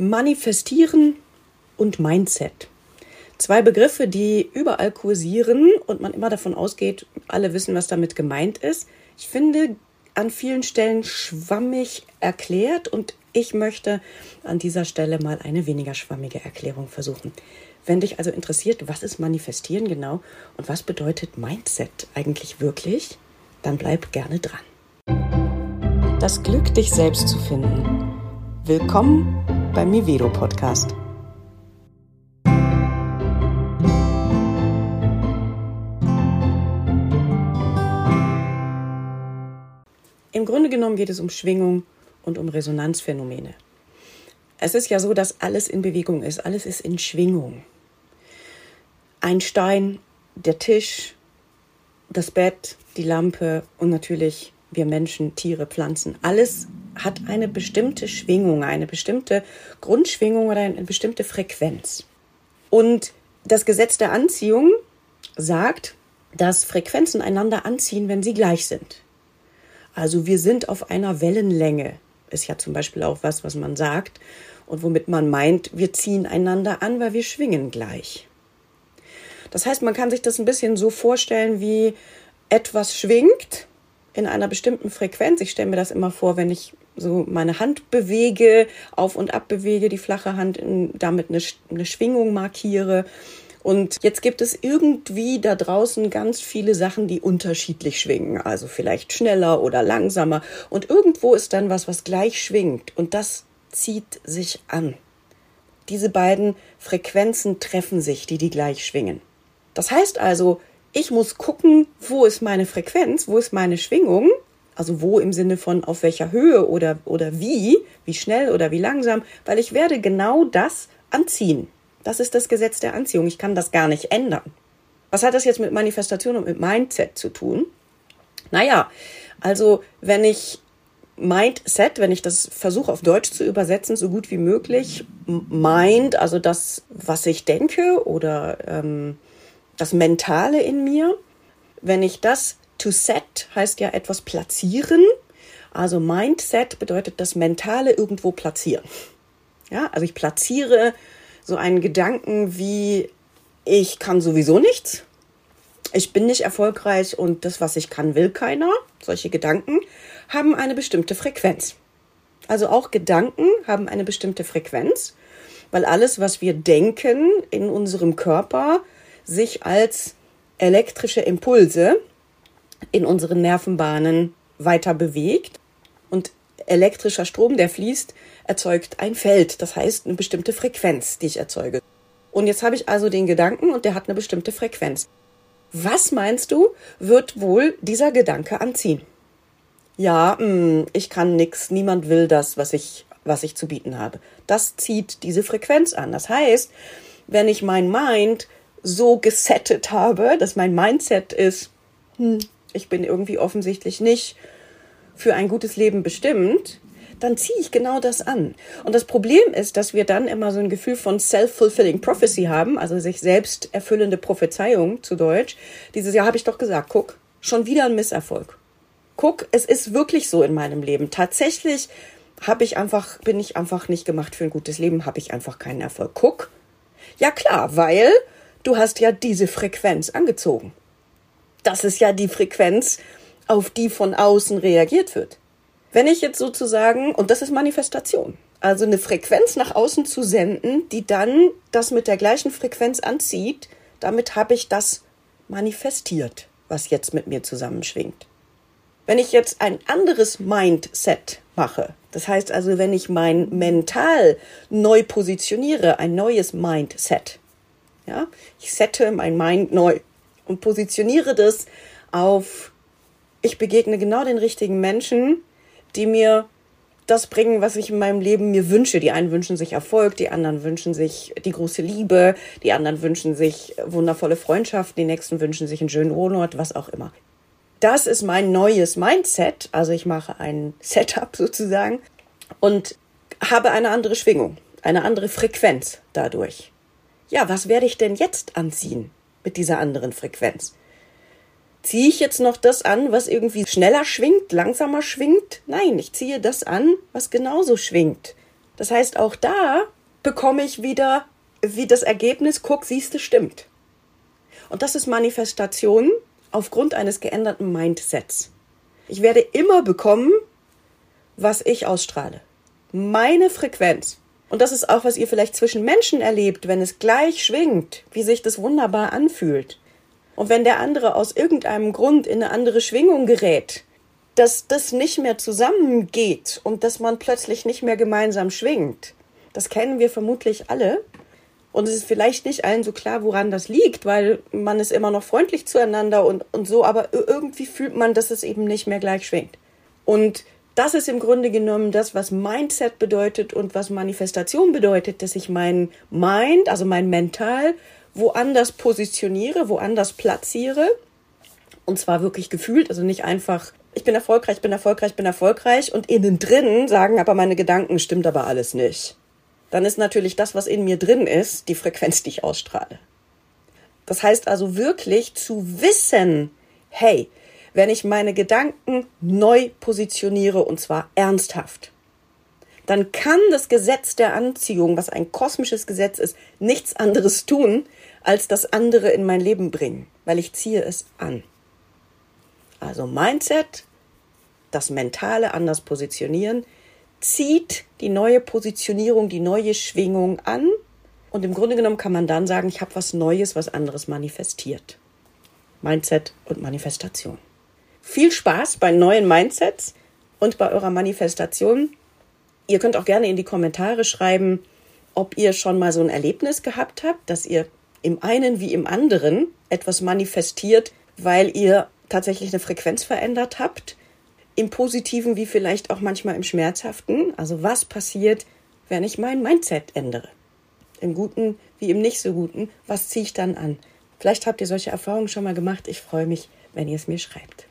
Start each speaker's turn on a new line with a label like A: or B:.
A: Manifestieren und Mindset. Zwei Begriffe, die überall kursieren und man immer davon ausgeht, alle wissen, was damit gemeint ist. Ich finde an vielen Stellen schwammig erklärt und ich möchte an dieser Stelle mal eine weniger schwammige Erklärung versuchen. Wenn dich also interessiert, was ist Manifestieren genau und was bedeutet Mindset eigentlich wirklich, dann bleib gerne dran. Das Glück, dich selbst zu finden. Willkommen beim Mivero Podcast. Im Grunde genommen geht es um Schwingung und um Resonanzphänomene. Es ist ja so, dass alles in Bewegung ist, alles ist in Schwingung. Ein Stein, der Tisch, das Bett, die Lampe und natürlich wir Menschen, Tiere, Pflanzen, alles hat eine bestimmte Schwingung, eine bestimmte Grundschwingung oder eine bestimmte Frequenz. Und das Gesetz der Anziehung sagt, dass Frequenzen einander anziehen, wenn sie gleich sind. Also wir sind auf einer Wellenlänge. Ist ja zum Beispiel auch was, was man sagt und womit man meint, wir ziehen einander an, weil wir schwingen gleich. Das heißt, man kann sich das ein bisschen so vorstellen, wie etwas schwingt in einer bestimmten Frequenz. Ich stelle mir das immer vor, wenn ich so meine Hand bewege, auf und ab bewege, die flache Hand, damit eine, eine Schwingung markiere. Und jetzt gibt es irgendwie da draußen ganz viele Sachen, die unterschiedlich schwingen. Also vielleicht schneller oder langsamer. Und irgendwo ist dann was, was gleich schwingt. Und das zieht sich an. Diese beiden Frequenzen treffen sich, die die gleich schwingen. Das heißt also, ich muss gucken, wo ist meine Frequenz, wo ist meine Schwingung, also wo im Sinne von auf welcher Höhe oder, oder wie, wie schnell oder wie langsam, weil ich werde genau das anziehen. Das ist das Gesetz der Anziehung. Ich kann das gar nicht ändern. Was hat das jetzt mit Manifestation und mit Mindset zu tun? Naja, also wenn ich Mindset, wenn ich das versuche auf Deutsch zu übersetzen, so gut wie möglich, Mind, also das, was ich denke oder ähm, das Mentale in mir. Wenn ich das to set heißt ja etwas platzieren. Also Mindset bedeutet das Mentale irgendwo platzieren. Ja, also ich platziere so einen Gedanken wie ich kann sowieso nichts. Ich bin nicht erfolgreich und das, was ich kann, will keiner. Solche Gedanken haben eine bestimmte Frequenz. Also auch Gedanken haben eine bestimmte Frequenz, weil alles, was wir denken in unserem Körper, sich als elektrische Impulse in unseren Nervenbahnen weiter bewegt. Und elektrischer Strom, der fließt, erzeugt ein Feld, das heißt eine bestimmte Frequenz, die ich erzeuge. Und jetzt habe ich also den Gedanken und der hat eine bestimmte Frequenz. Was meinst du, wird wohl dieser Gedanke anziehen? Ja, mh, hm, ich kann nichts, niemand will das, was ich, was ich zu bieten habe. Das zieht diese Frequenz an. Das heißt, wenn ich mein Mind so gesettet habe, dass mein Mindset ist, hm, ich bin irgendwie offensichtlich nicht für ein gutes Leben bestimmt, dann ziehe ich genau das an. Und das Problem ist, dass wir dann immer so ein Gefühl von self-fulfilling prophecy haben, also sich selbst erfüllende Prophezeiung zu Deutsch. Dieses Jahr habe ich doch gesagt, guck, schon wieder ein Misserfolg. Guck, es ist wirklich so in meinem Leben. Tatsächlich habe ich einfach, bin ich einfach nicht gemacht für ein gutes Leben, habe ich einfach keinen Erfolg. Guck. Ja klar, weil du hast ja diese Frequenz angezogen. Das ist ja die Frequenz, auf die von außen reagiert wird. Wenn ich jetzt sozusagen, und das ist Manifestation, also eine Frequenz nach außen zu senden, die dann das mit der gleichen Frequenz anzieht, damit habe ich das manifestiert, was jetzt mit mir zusammenschwingt. Wenn ich jetzt ein anderes Mindset mache, das heißt also, wenn ich mein Mental neu positioniere, ein neues Mindset, ja, ich sette mein Mind neu und positioniere das auf, ich begegne genau den richtigen Menschen, die mir das bringen, was ich in meinem Leben mir wünsche. Die einen wünschen sich Erfolg, die anderen wünschen sich die große Liebe, die anderen wünschen sich wundervolle Freundschaften, die nächsten wünschen sich einen schönen Wohnort, was auch immer. Das ist mein neues Mindset. Also ich mache ein Setup sozusagen und habe eine andere Schwingung, eine andere Frequenz dadurch ja, was werde ich denn jetzt anziehen mit dieser anderen Frequenz? Ziehe ich jetzt noch das an, was irgendwie schneller schwingt, langsamer schwingt? Nein, ich ziehe das an, was genauso schwingt. Das heißt, auch da bekomme ich wieder wie das Ergebnis, guck, siehst du, stimmt. Und das ist Manifestation aufgrund eines geänderten Mindsets. Ich werde immer bekommen, was ich ausstrahle. Meine Frequenz. Und das ist auch, was ihr vielleicht zwischen Menschen erlebt, wenn es gleich schwingt, wie sich das wunderbar anfühlt. Und wenn der andere aus irgendeinem Grund in eine andere Schwingung gerät, dass das nicht mehr zusammengeht und dass man plötzlich nicht mehr gemeinsam schwingt. Das kennen wir vermutlich alle. Und es ist vielleicht nicht allen so klar, woran das liegt, weil man ist immer noch freundlich zueinander und, und so, aber irgendwie fühlt man, dass es eben nicht mehr gleich schwingt. Und das ist im Grunde genommen das, was Mindset bedeutet und was Manifestation bedeutet, dass ich mein Mind, also mein Mental, woanders positioniere, woanders platziere. Und zwar wirklich gefühlt, also nicht einfach, ich bin erfolgreich, bin erfolgreich, bin erfolgreich und innen drin sagen aber meine Gedanken, stimmt aber alles nicht. Dann ist natürlich das, was in mir drin ist, die Frequenz, die ich ausstrahle. Das heißt also wirklich zu wissen, hey, wenn ich meine Gedanken neu positioniere und zwar ernsthaft, dann kann das Gesetz der Anziehung, was ein kosmisches Gesetz ist, nichts anderes tun, als das andere in mein Leben bringen, weil ich ziehe es an. Also Mindset, das Mentale anders positionieren, zieht die neue Positionierung, die neue Schwingung an und im Grunde genommen kann man dann sagen, ich habe was Neues, was anderes manifestiert. Mindset und Manifestation. Viel Spaß bei neuen Mindsets und bei eurer Manifestation. Ihr könnt auch gerne in die Kommentare schreiben, ob ihr schon mal so ein Erlebnis gehabt habt, dass ihr im einen wie im anderen etwas manifestiert, weil ihr tatsächlich eine Frequenz verändert habt. Im positiven wie vielleicht auch manchmal im schmerzhaften. Also was passiert, wenn ich mein Mindset ändere? Im guten wie im nicht so guten. Was ziehe ich dann an? Vielleicht habt ihr solche Erfahrungen schon mal gemacht. Ich freue mich, wenn ihr es mir schreibt.